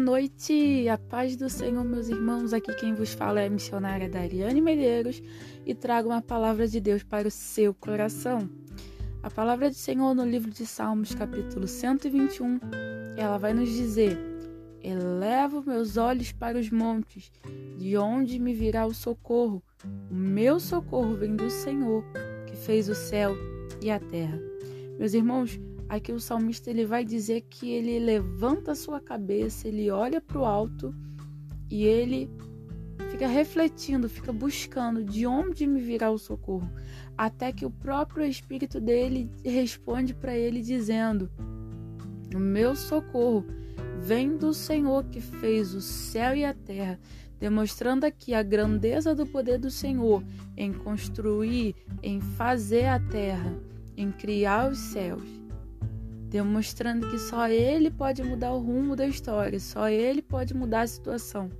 noite, a paz do Senhor, meus irmãos. Aqui quem vos fala é a missionária Dariane Medeiros e trago uma palavra de Deus para o seu coração. A palavra do Senhor no livro de Salmos, capítulo 121, ela vai nos dizer: Elevo meus olhos para os montes, de onde me virá o socorro? O meu socorro vem do Senhor, que fez o céu e a terra. Meus irmãos, Aqui o salmista ele vai dizer que ele levanta a sua cabeça, ele olha para o alto e ele fica refletindo, fica buscando de onde me virá o socorro, até que o próprio espírito dele responde para ele dizendo: O meu socorro vem do Senhor que fez o céu e a terra, demonstrando aqui a grandeza do poder do Senhor em construir, em fazer a terra, em criar os céus demonstrando que só ele pode mudar o rumo da história, só ele pode mudar a situação.